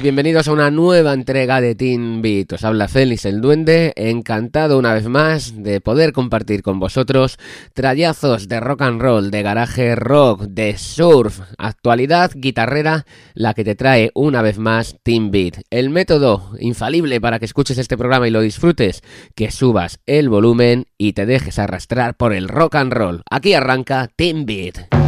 Todos, bienvenidos a una nueva entrega de Teen Beat. Os habla Félix el Duende, encantado una vez más de poder compartir con vosotros trayazos de rock and roll, de garaje rock, de surf, actualidad guitarrera, la que te trae una vez más Teen Beat. El método infalible para que escuches este programa y lo disfrutes, que subas el volumen y te dejes arrastrar por el rock and roll. Aquí arranca Teen Beat.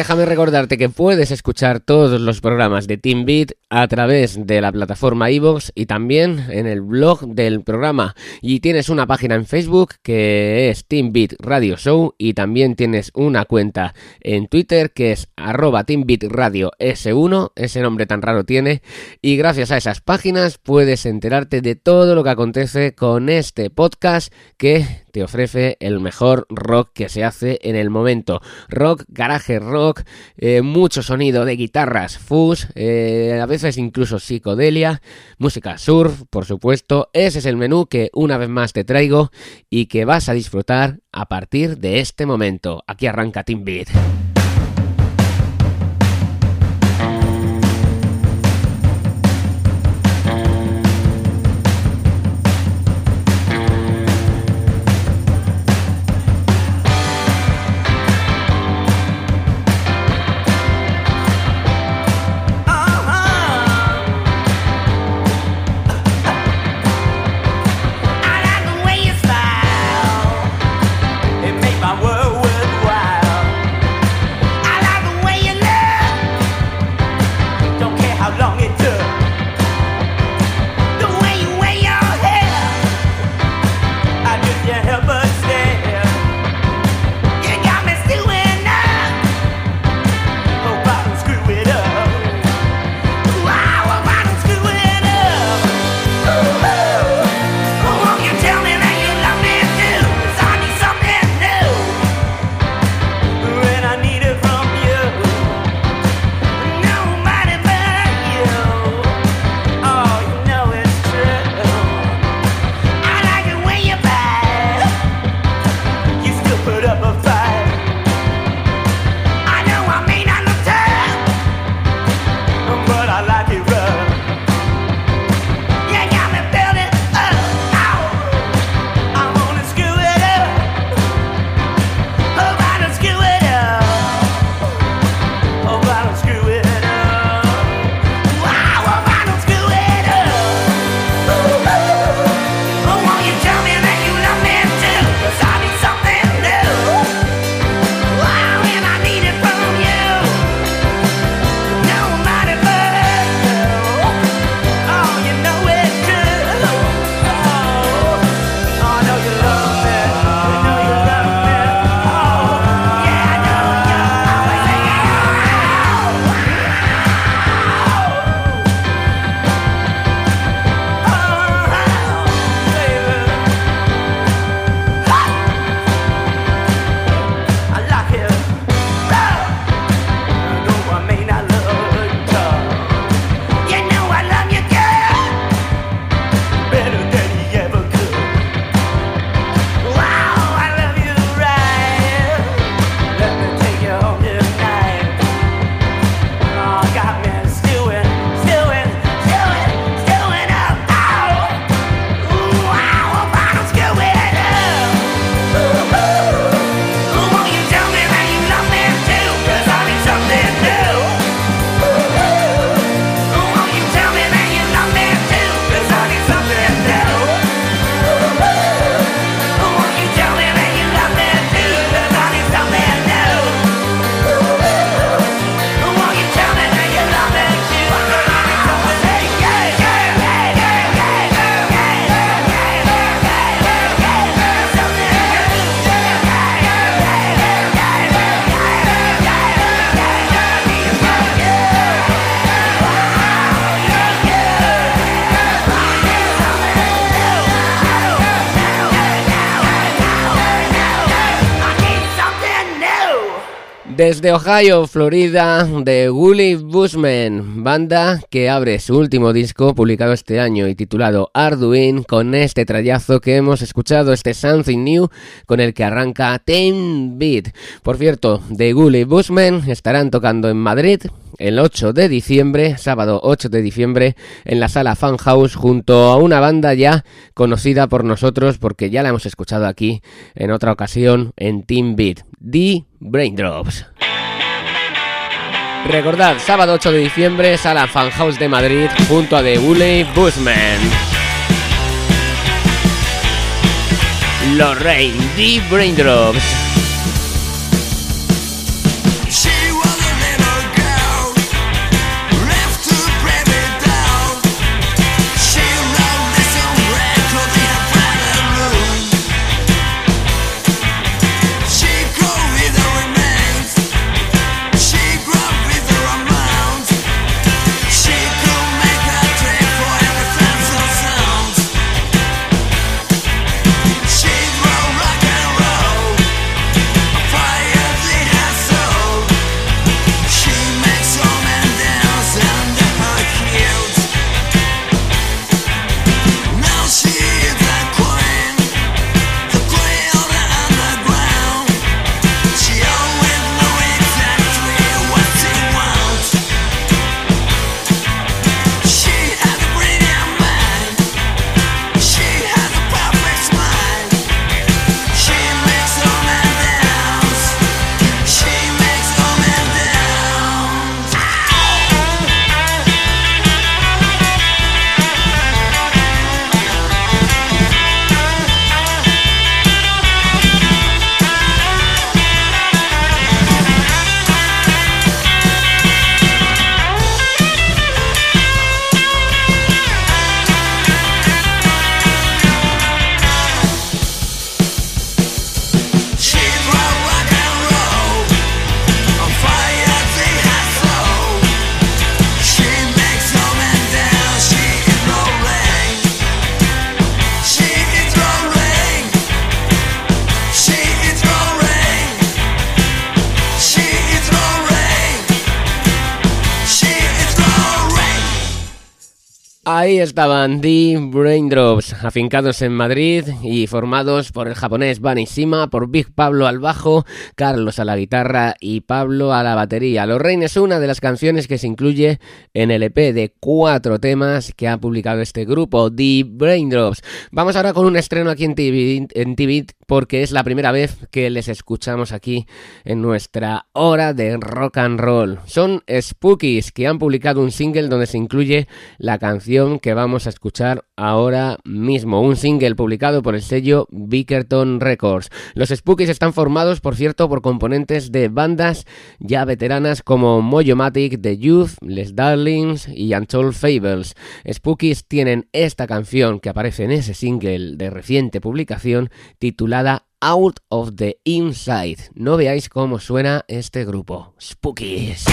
Déjame recordarte que puedes escuchar todos los programas de Team Beat a través de la plataforma iVoox y también en el blog del programa. Y tienes una página en Facebook que es Team Beat Radio Show y también tienes una cuenta en Twitter que es arroba Team Beat Radio S1, ese nombre tan raro tiene. Y gracias a esas páginas puedes enterarte de todo lo que acontece con este podcast que te ofrece el mejor rock que se hace en el momento. Rock, garaje rock, eh, mucho sonido de guitarras, fuzz, eh, a veces incluso psicodelia, música surf, por supuesto. Ese es el menú que una vez más te traigo y que vas a disfrutar a partir de este momento. Aquí arranca Team Beat. Desde Ohio, Florida, de Woolly Bushman, banda que abre su último disco publicado este año y titulado Arduin con este trayazo que hemos escuchado, este Something New con el que arranca Ten Beat. Por cierto, de Woolly Bushman estarán tocando en Madrid el 8 de diciembre, sábado 8 de diciembre, en la sala Fan House junto a una banda ya conocida por nosotros porque ya la hemos escuchado aquí en otra ocasión en Team Beat, The Braindrops. Recordad, sábado 8 de diciembre, sala Fan House de Madrid junto a The Woolly Bushman. Lorraine, The Braindrops. Estaban The Braindrops, afincados en Madrid y formados por el japonés Bani Shima, por Big Pablo al bajo, Carlos a la guitarra y Pablo a la batería. Los Reines es una de las canciones que se incluye en el EP de cuatro temas que ha publicado este grupo, The Braindrops. Vamos ahora con un estreno aquí en TV, en TV porque es la primera vez que les escuchamos aquí en nuestra hora de rock and roll. Son Spookies que han publicado un single donde se incluye la canción que vamos a escuchar ahora mismo, un single publicado por el sello Bickerton Records. Los Spookies están formados, por cierto, por componentes de bandas ya veteranas como Mojomatic, The Youth, Les Darlings y Untold Fables. Spookies tienen esta canción que aparece en ese single de reciente publicación titulada Out of the Inside. No veáis cómo suena este grupo. Spookies.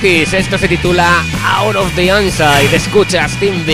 Esto se titula Out of the Inside. Escuchas Team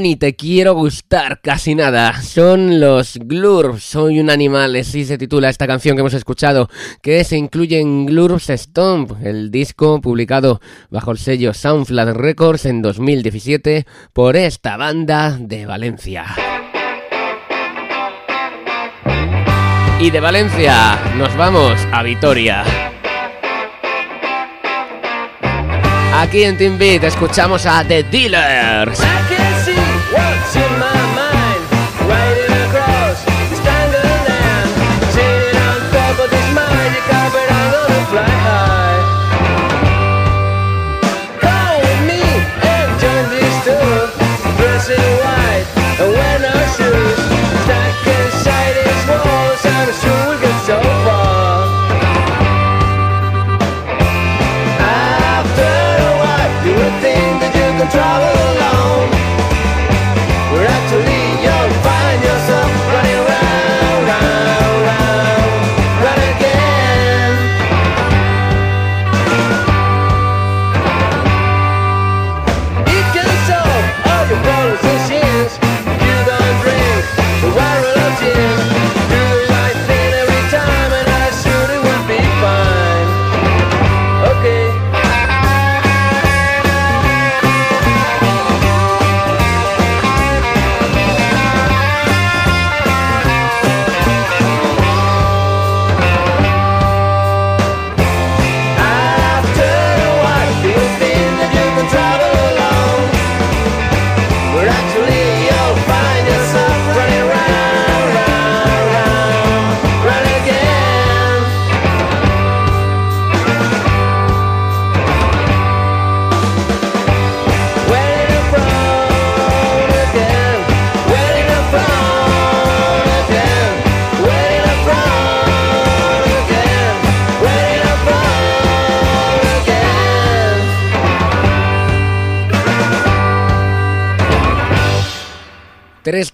ni te quiero gustar casi nada. Son los Glurps, soy un animal, así se titula esta canción que hemos escuchado, que se incluye en Glurps Stomp, el disco publicado bajo el sello Soundflat Records en 2017 por esta banda de Valencia. Y de Valencia nos vamos a Vitoria. Aquí en Team Beat escuchamos a The Dealers si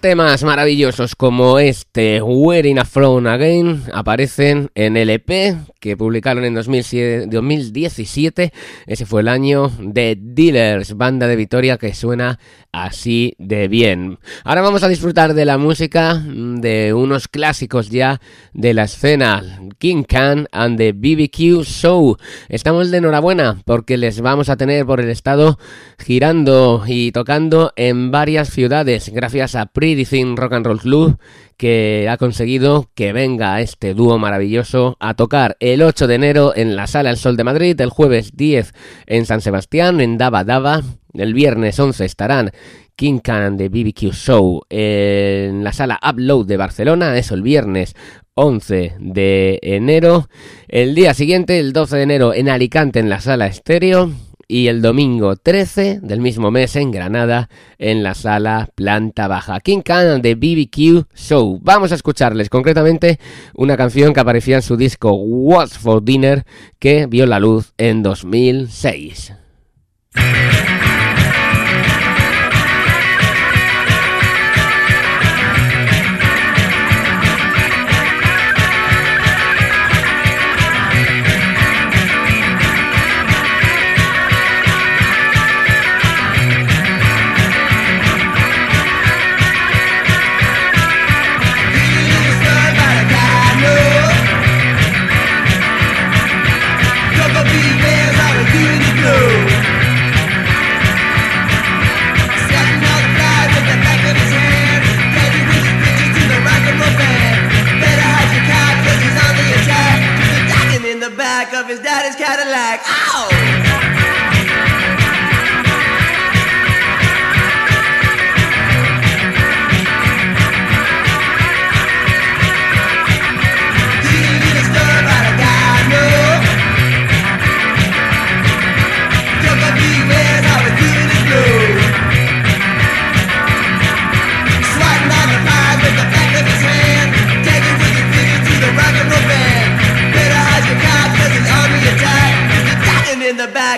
temas maravillosos como este Wearing a Throne Again aparecen en el EP que publicaron en 2007 2017. Ese fue el año de Dealers, banda de Vitoria que suena así de bien. Ahora vamos a disfrutar de la música de unos clásicos ya de la escena, King Can and the BBQ Show. Estamos de enhorabuena porque les vamos a tener por el estado girando y tocando en varias ciudades gracias a Pretty Thin Rock and Roll Club que ha conseguido que venga este dúo maravilloso a tocar el 8 de enero en la Sala El Sol de Madrid, el jueves 10 en San Sebastián, en Dava Dava, el viernes 11 estarán King Can de BBQ Show en la sala Upload de Barcelona, eso el viernes 11 de enero. El día siguiente, el 12 de enero, en Alicante, en la sala Estéreo. Y el domingo 13 del mismo mes en Granada, en la sala Planta Baja. King Can de BBQ Show. Vamos a escucharles concretamente una canción que aparecía en su disco What's for Dinner, que vio la luz en 2006.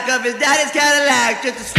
Of his daddy's Cadillac, just to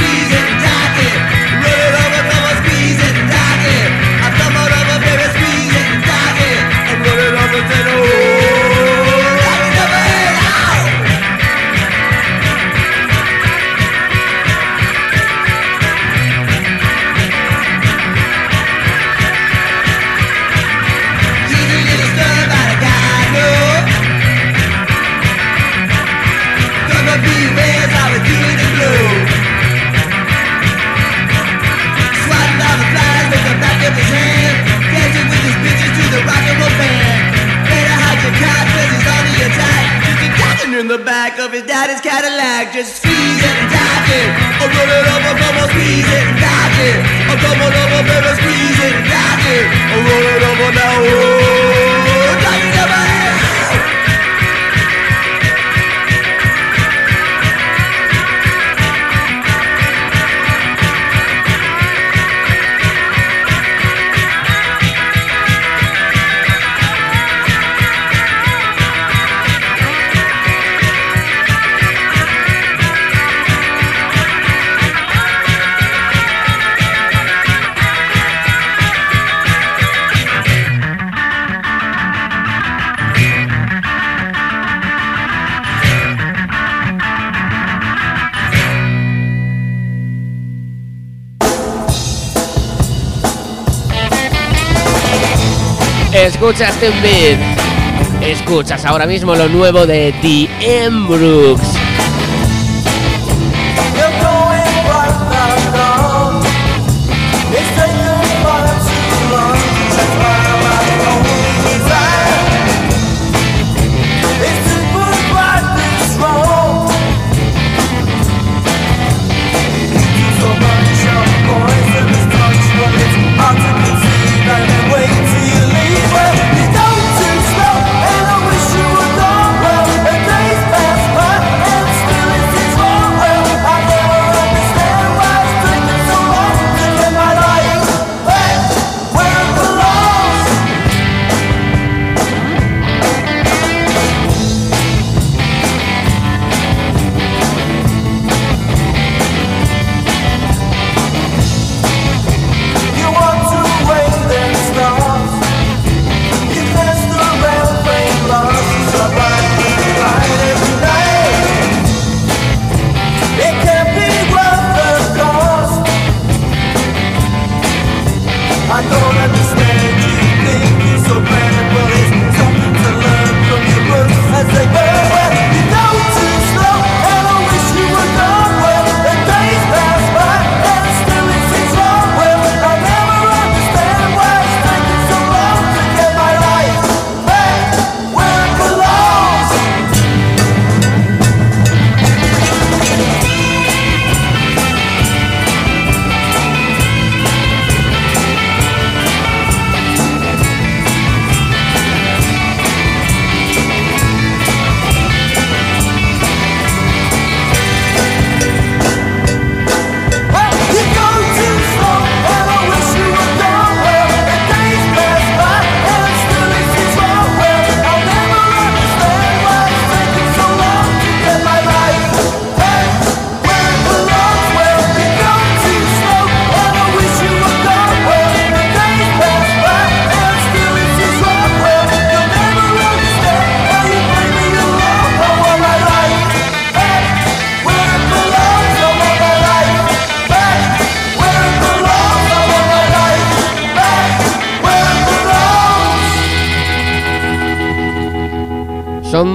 Escuchas Tim Beat. Escuchas ahora mismo lo nuevo de The M. Brooks.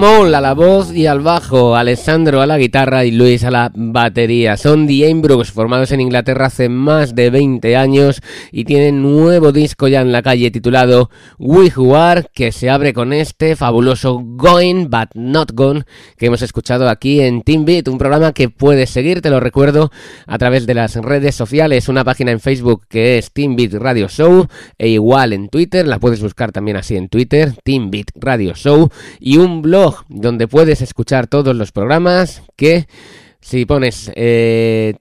Mole a la voz y al bajo, Alessandro a la guitarra y Luis a la batería. Son The Ambrooks, formados en Inglaterra hace más de 20 años y tienen nuevo disco ya en la calle titulado We Who Are, que se abre con este fabuloso Going But Not Gone que hemos escuchado aquí en Team Beat, un programa que puedes seguir, te lo recuerdo, a través de las redes sociales, una página en Facebook que es Team Beat Radio Show e igual en Twitter, la puedes buscar también así en Twitter, Team Beat Radio Show y un blog donde puedes escuchar todos los programas que si pones eh,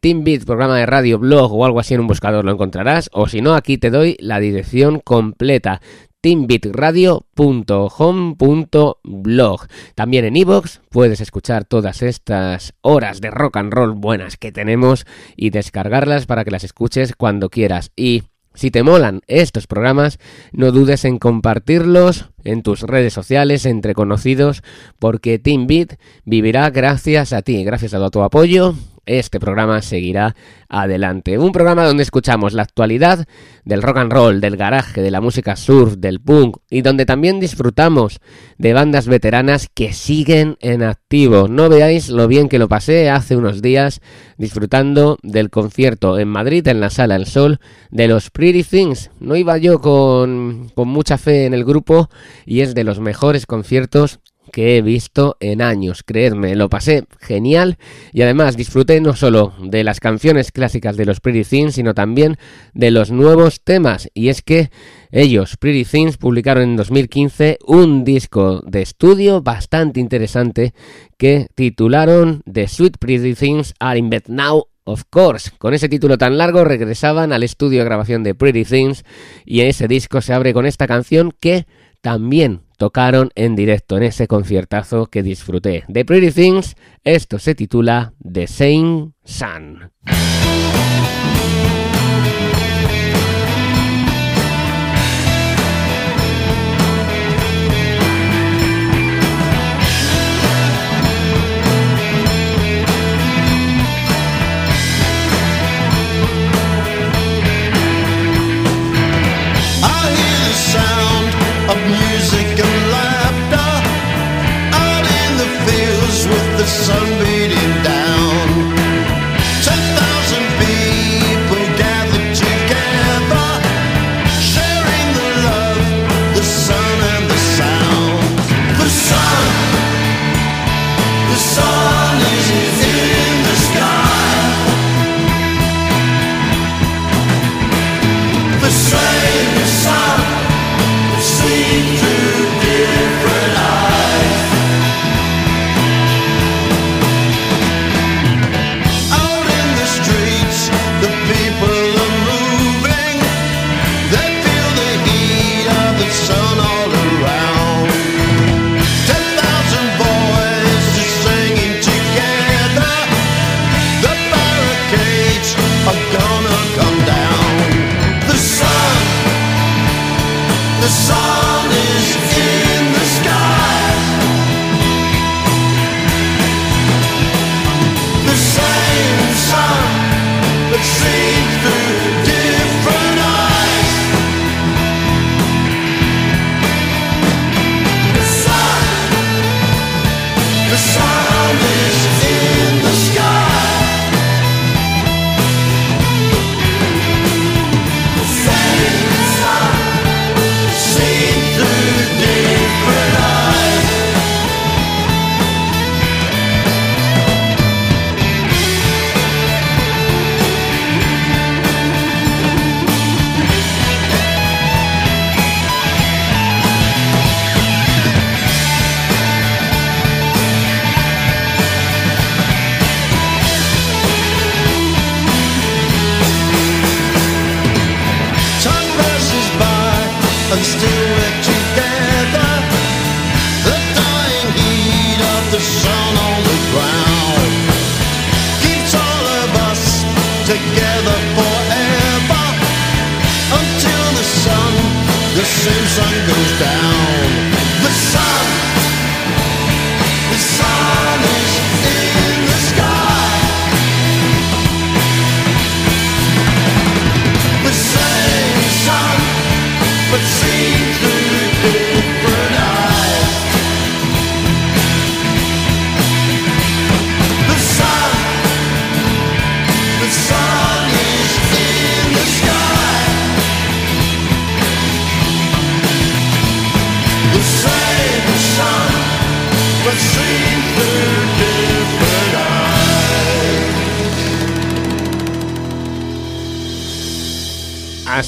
programa de radio, blog o algo así en un buscador lo encontrarás o si no aquí te doy la dirección completa teambeatradio.home.blog. También en iVoox puedes escuchar todas estas horas de rock and roll buenas que tenemos y descargarlas para que las escuches cuando quieras. Y si te molan estos programas, no dudes en compartirlos en tus redes sociales, entre conocidos, porque Team Beat vivirá gracias a ti, gracias a tu apoyo. Este programa seguirá adelante. Un programa donde escuchamos la actualidad del rock and roll, del garaje, de la música surf, del punk y donde también disfrutamos de bandas veteranas que siguen en activo. No veáis lo bien que lo pasé hace unos días disfrutando del concierto en Madrid, en la Sala El Sol, de los Pretty Things. No iba yo con, con mucha fe en el grupo y es de los mejores conciertos que he visto en años, creedme, lo pasé genial y además disfruté no solo de las canciones clásicas de los Pretty Things, sino también de los nuevos temas. Y es que ellos, Pretty Things, publicaron en 2015 un disco de estudio bastante interesante que titularon The Sweet Pretty Things Are in Bed Now Of course, con ese título tan largo regresaban al estudio de grabación de Pretty Things y ese disco se abre con esta canción que también tocaron en directo en ese conciertazo que disfruté. De Pretty Things, esto se titula The Same Sun. The fields sun all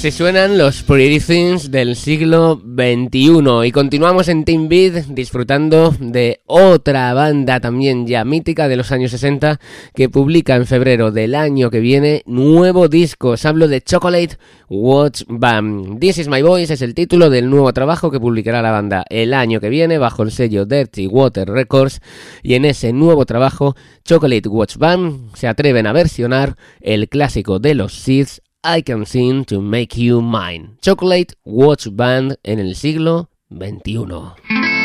Así suenan los Pretty Things del siglo XXI y continuamos en Team Beat disfrutando de otra banda también ya mítica de los años 60 que publica en febrero del año que viene nuevo disco. Os hablo de Chocolate Watch Band. This is My Voice es el título del nuevo trabajo que publicará la banda el año que viene bajo el sello Dirty Water Records y en ese nuevo trabajo Chocolate Watch Band se atreven a versionar el clásico de los Seeds I Can Sing to Make You Mine. Chocolate Watch Band en el siglo XXI.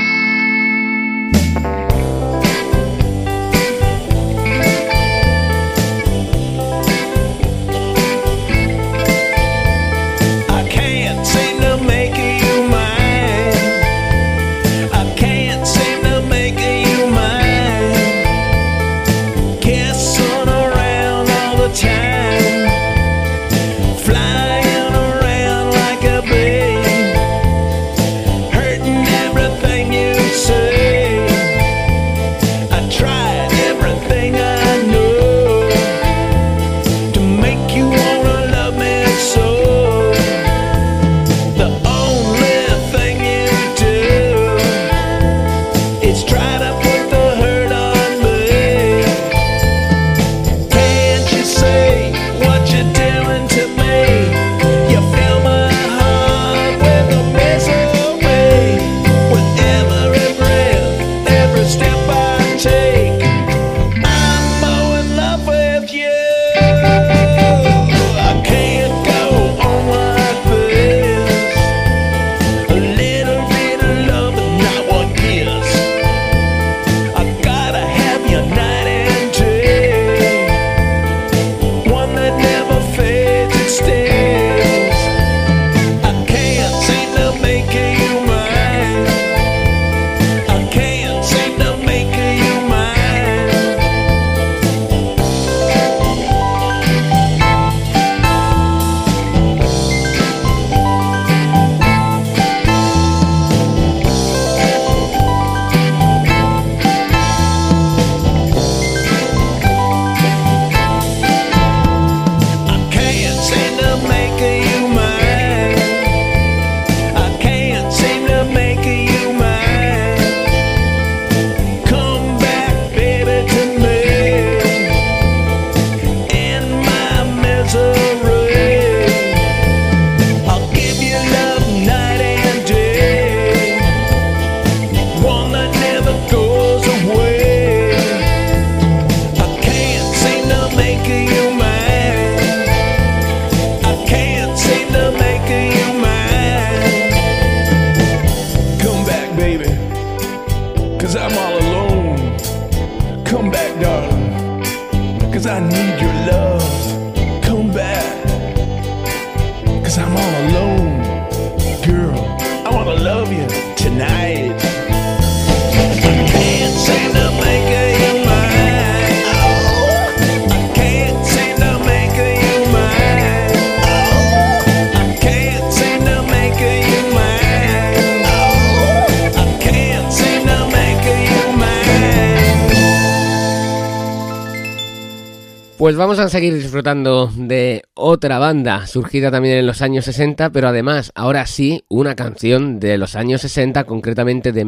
Pues vamos a seguir disfrutando de otra banda surgida también en los años 60, pero además, ahora sí, una canción de los años 60, concretamente de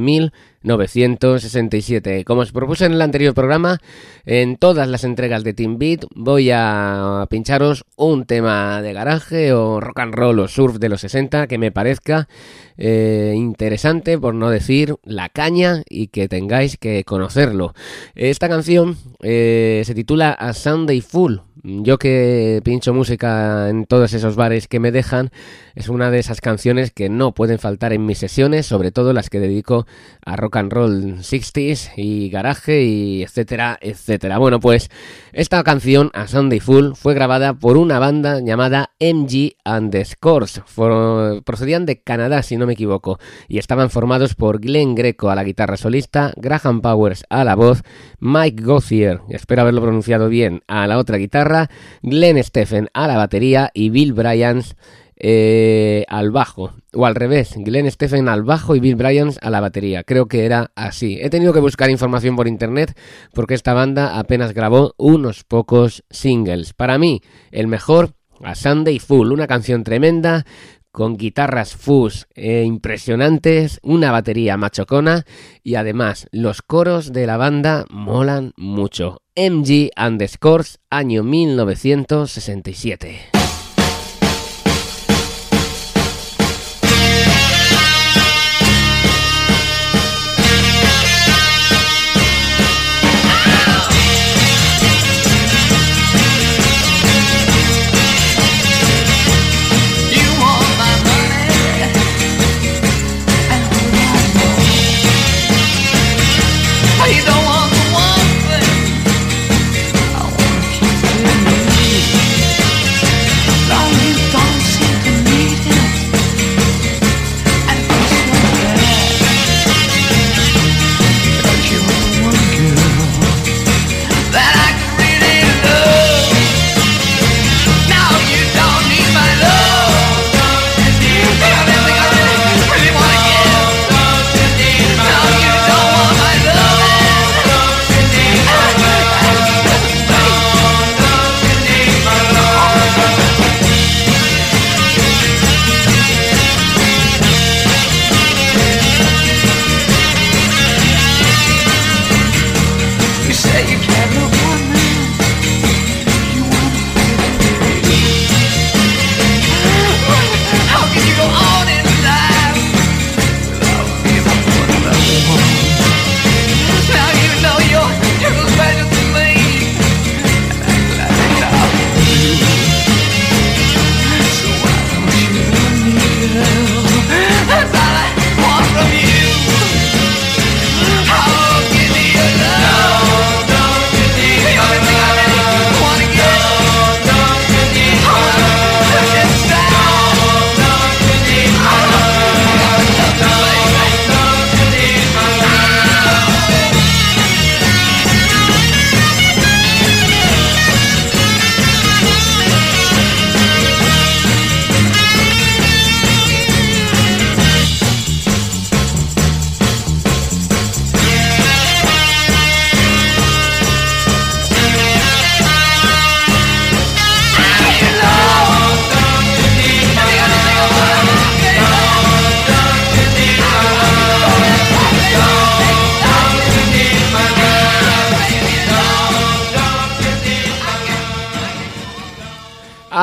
1967. Como os propuse en el anterior programa, en todas las entregas de Team Beat voy a pincharos un tema de garaje o rock and roll o surf de los 60 que me parezca eh, interesante, por no decir la caña, y que tengáis que conocerlo. Esta canción eh, se titula A Sunday Full. Yo que pincho música en todos esos bares que me dejan, es una de esas canciones que no pueden faltar en mis sesiones, sobre todo las que dedico a rock and roll 60s y garaje y etcétera, etcétera. Bueno, pues esta canción, A Sunday Full, fue grabada por una banda llamada MG and the Scores. Procedían de Canadá, si no me equivoco, y estaban formados por Glenn Greco a la guitarra solista, Graham Powers a la voz, Mike Gothier, espero haberlo pronunciado bien, a la otra guitarra, Glenn Stephen a la batería y Bill Bryans eh, al bajo. O al revés, Glenn Stephen al bajo y Bill Bryans a la batería. Creo que era así. He tenido que buscar información por internet porque esta banda apenas grabó unos pocos singles. Para mí, el mejor a Sunday Full, una canción tremenda con guitarras fuzz e impresionantes, una batería machocona y además los coros de la banda molan mucho. MG and the año 1967.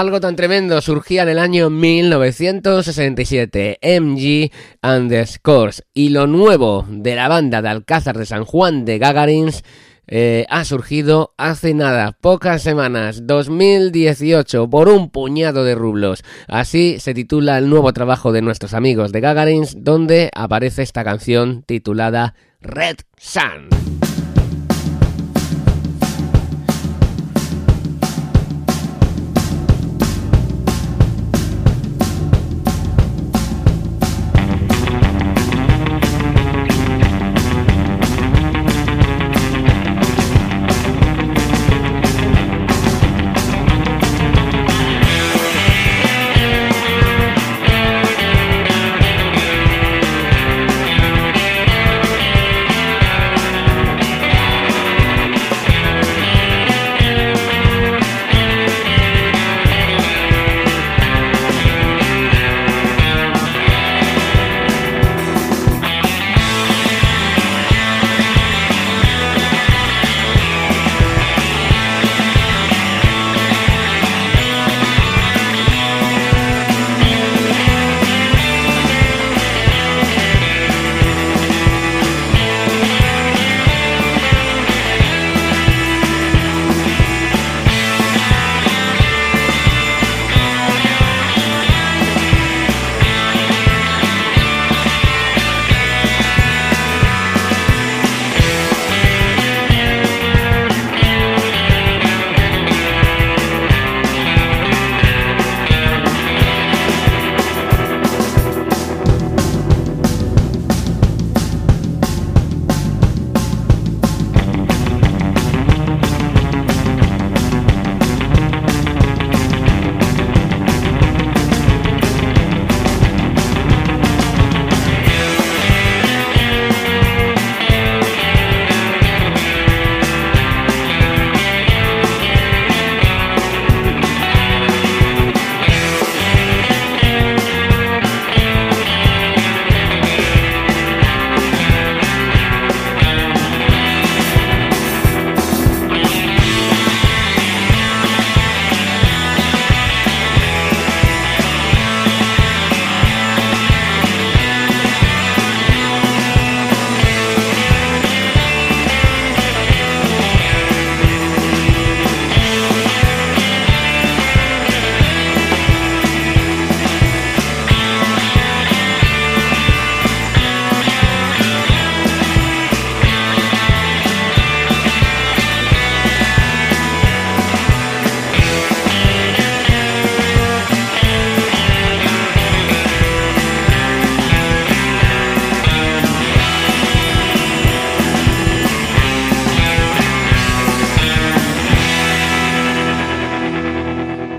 Algo tan tremendo surgía en el año 1967, MG and the Scores, y lo nuevo de la banda de Alcázar de San Juan de Gagarins eh, ha surgido hace nada, pocas semanas, 2018, por un puñado de rublos. Así se titula el nuevo trabajo de nuestros amigos de Gagarins, donde aparece esta canción titulada Red Sun.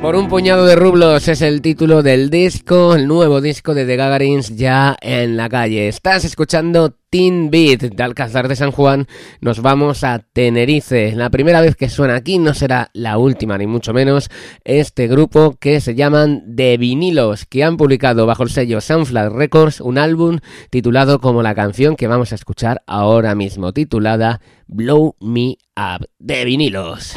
Por un puñado de rublos es el título del disco, el nuevo disco de The Gagarins ya en la calle. Estás escuchando Teen Beat de Alcázar de San Juan. Nos vamos a Tenerife. La primera vez que suena aquí no será la última, ni mucho menos. Este grupo que se llaman The Vinilos, que han publicado bajo el sello Sunflower Records un álbum titulado como la canción que vamos a escuchar ahora mismo, titulada Blow Me Up de Vinilos.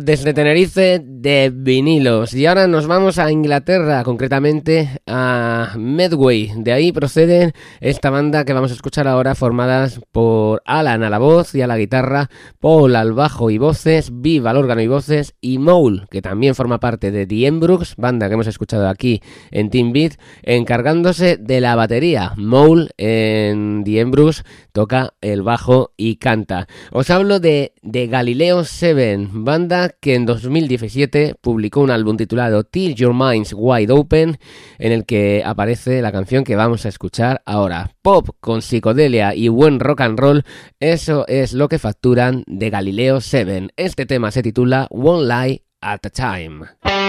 Desde Tenerife de vinilos. Y ahora nos vamos a Inglaterra, concretamente a Medway. De ahí procede esta banda que vamos a escuchar ahora, formadas por Alan a la voz y a la guitarra, Paul al bajo y voces, Viv al órgano y voces, y Mole, que también forma parte de The Embrooks, banda que hemos escuchado aquí en Team Beat, encargándose de la batería. Mole en The Embrooks toca el bajo y canta. Os hablo de, de Galileo 7, banda que en 2017 publicó un álbum titulado Till Your Mind's Wide Open, en el que aparece la canción que vamos a escuchar ahora. Pop con psicodelia y buen rock and roll, eso es lo que facturan de Galileo 7. Este tema se titula One Lie at a Time.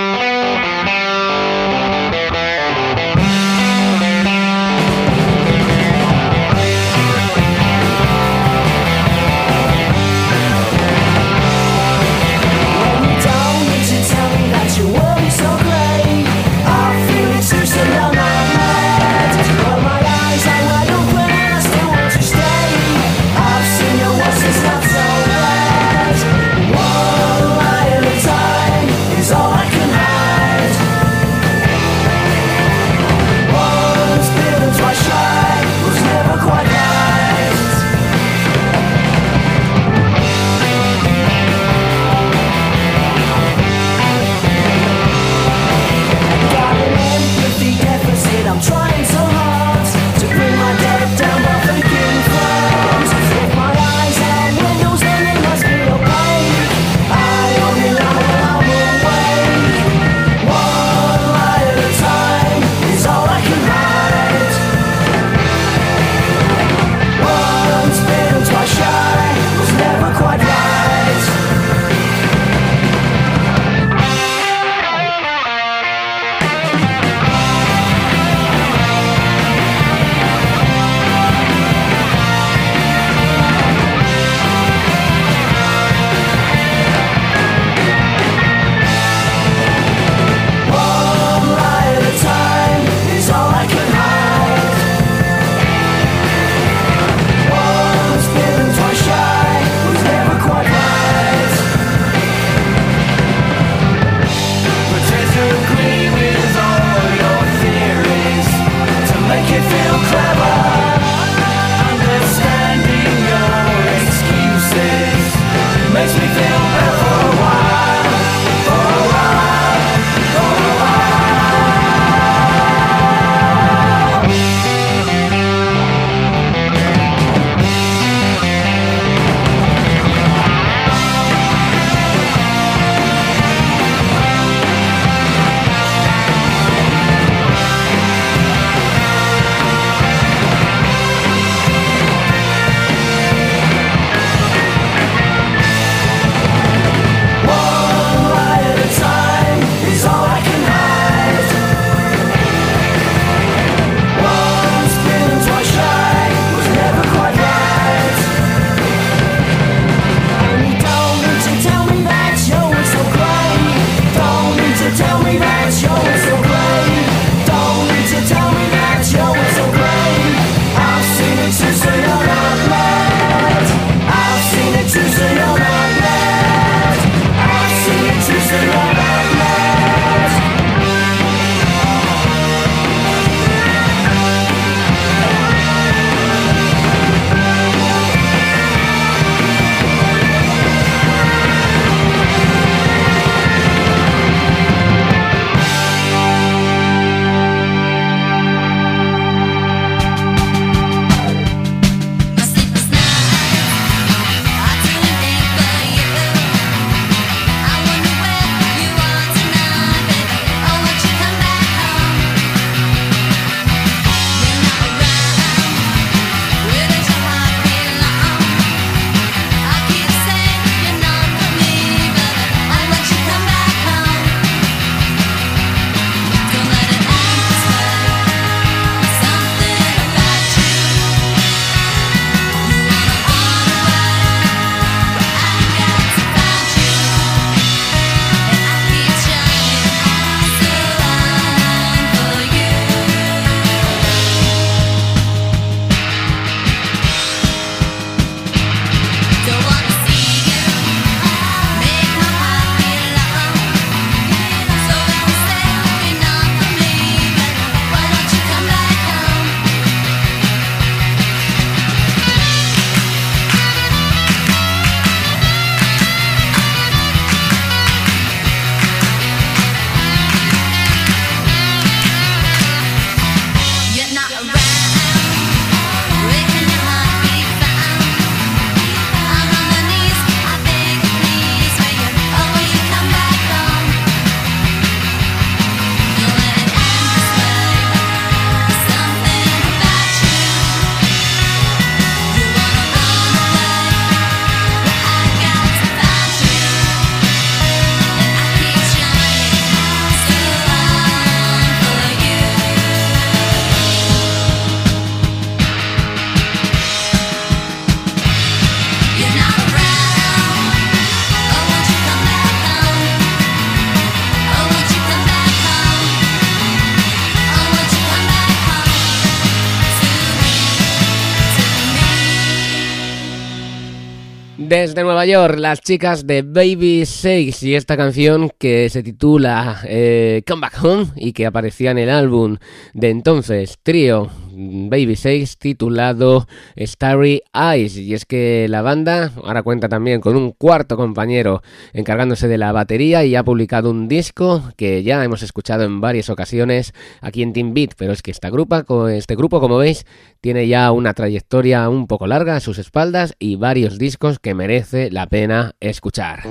Desde Nueva York, las chicas de Baby 6 y esta canción que se titula eh, Come Back Home y que aparecía en el álbum de entonces, trío Baby 6 titulado Starry Eyes. Y es que la banda ahora cuenta también con un cuarto compañero encargándose de la batería y ha publicado un disco que ya hemos escuchado en varias ocasiones aquí en Team Beat, pero es que esta grupa, este grupo, como veis, tiene ya una trayectoria un poco larga a sus espaldas y varios discos que merece la pena escuchar.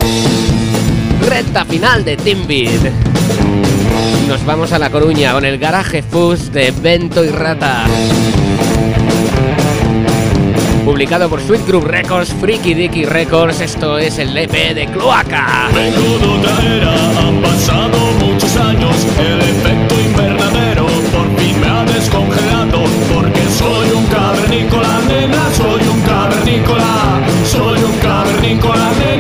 Recta final de Team. Nos vamos a La Coruña con el garaje Fus de Vento y Rata. Publicado por Sweet Group Records, Freaky Dicky Records, esto es el EP de Cloaca. Vengo de era, han pasado muchos años, el efecto invernadero por fin me ha descongelado, porque soy un cavernícola, nena, soy un cavernícola, soy un cavernícola, nena,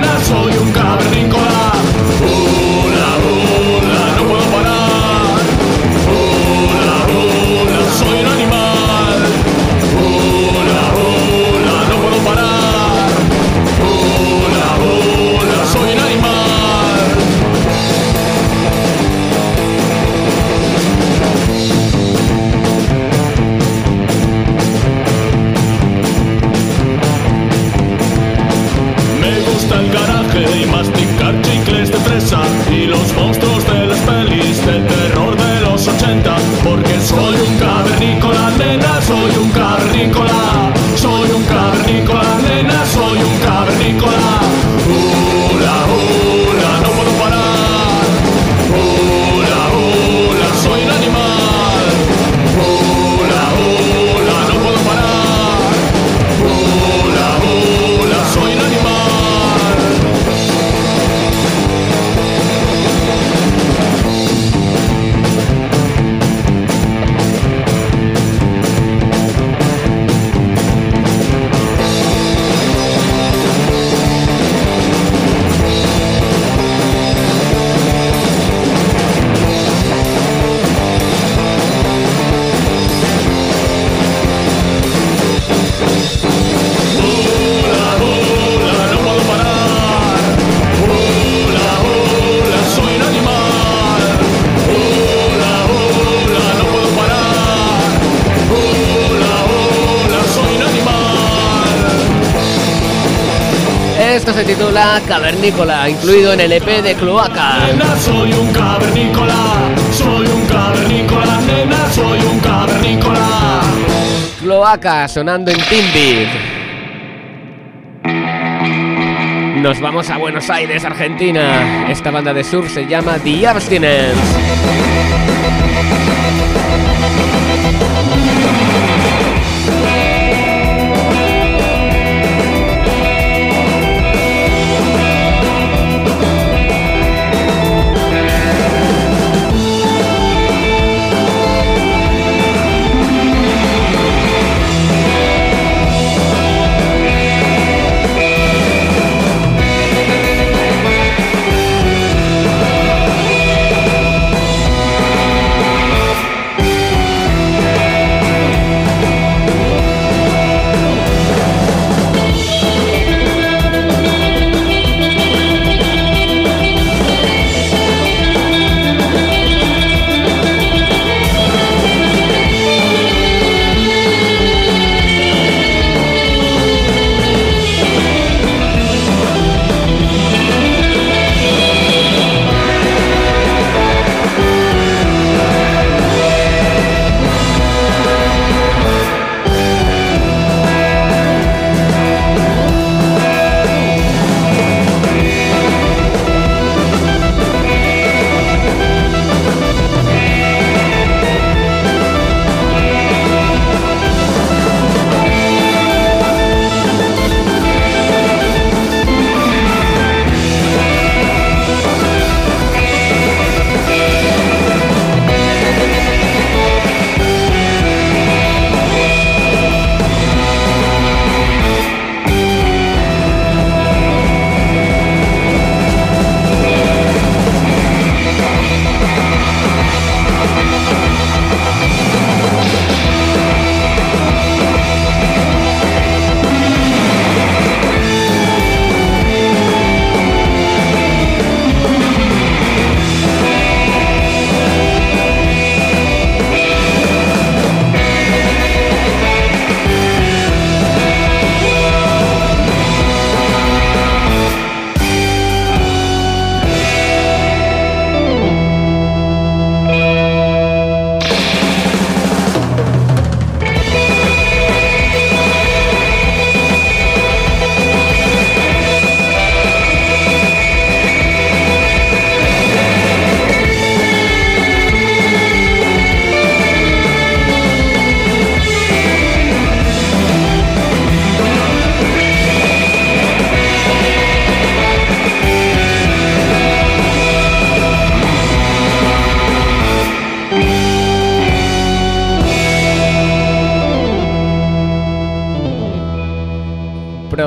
porque soy un cavernícola. Cavernícola, incluido en el EP de Cloaca. Nena, soy un cavernícola, soy un cavernícola, nena, soy un cavernícola. Cloaca sonando en Timbit. Nos vamos a Buenos Aires, Argentina. Esta banda de surf se llama The Abstinence.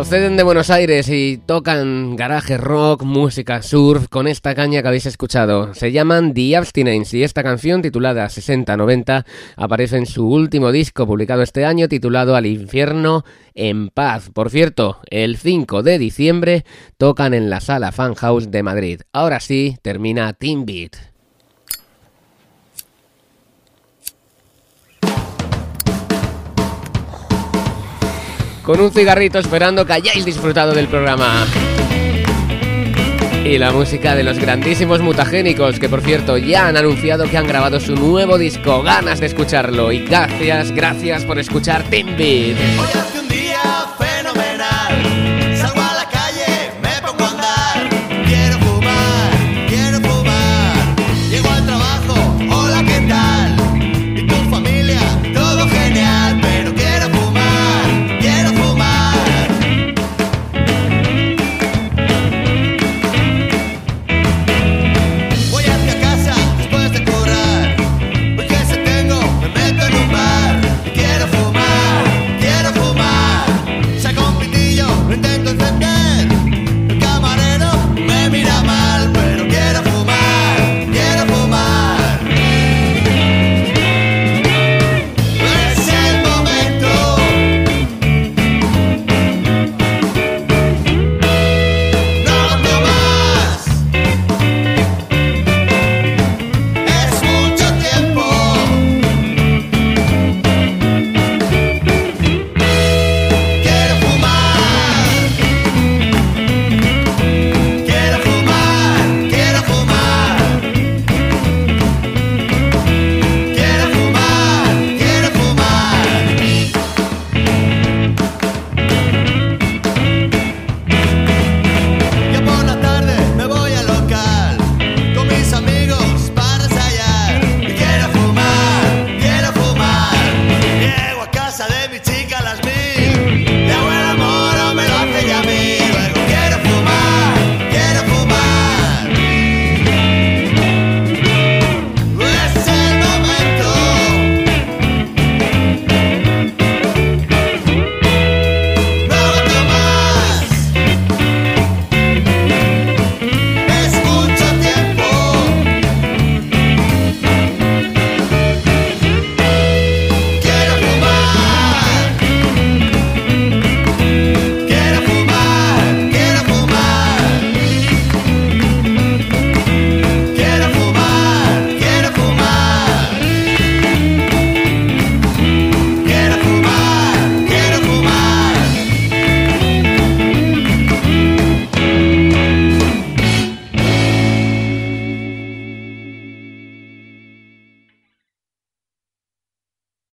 Proceden de Buenos Aires y tocan garaje rock, música surf con esta caña que habéis escuchado. Se llaman The Abstinence y esta canción titulada 6090 aparece en su último disco publicado este año titulado Al infierno en paz. Por cierto, el 5 de diciembre tocan en la sala Fan House de Madrid. Ahora sí, termina Team Beat. Con un cigarrito esperando que hayáis disfrutado del programa. Y la música de los grandísimos mutagénicos, que por cierto ya han anunciado que han grabado su nuevo disco. Ganas de escucharlo. Y gracias, gracias por escuchar Team Beat.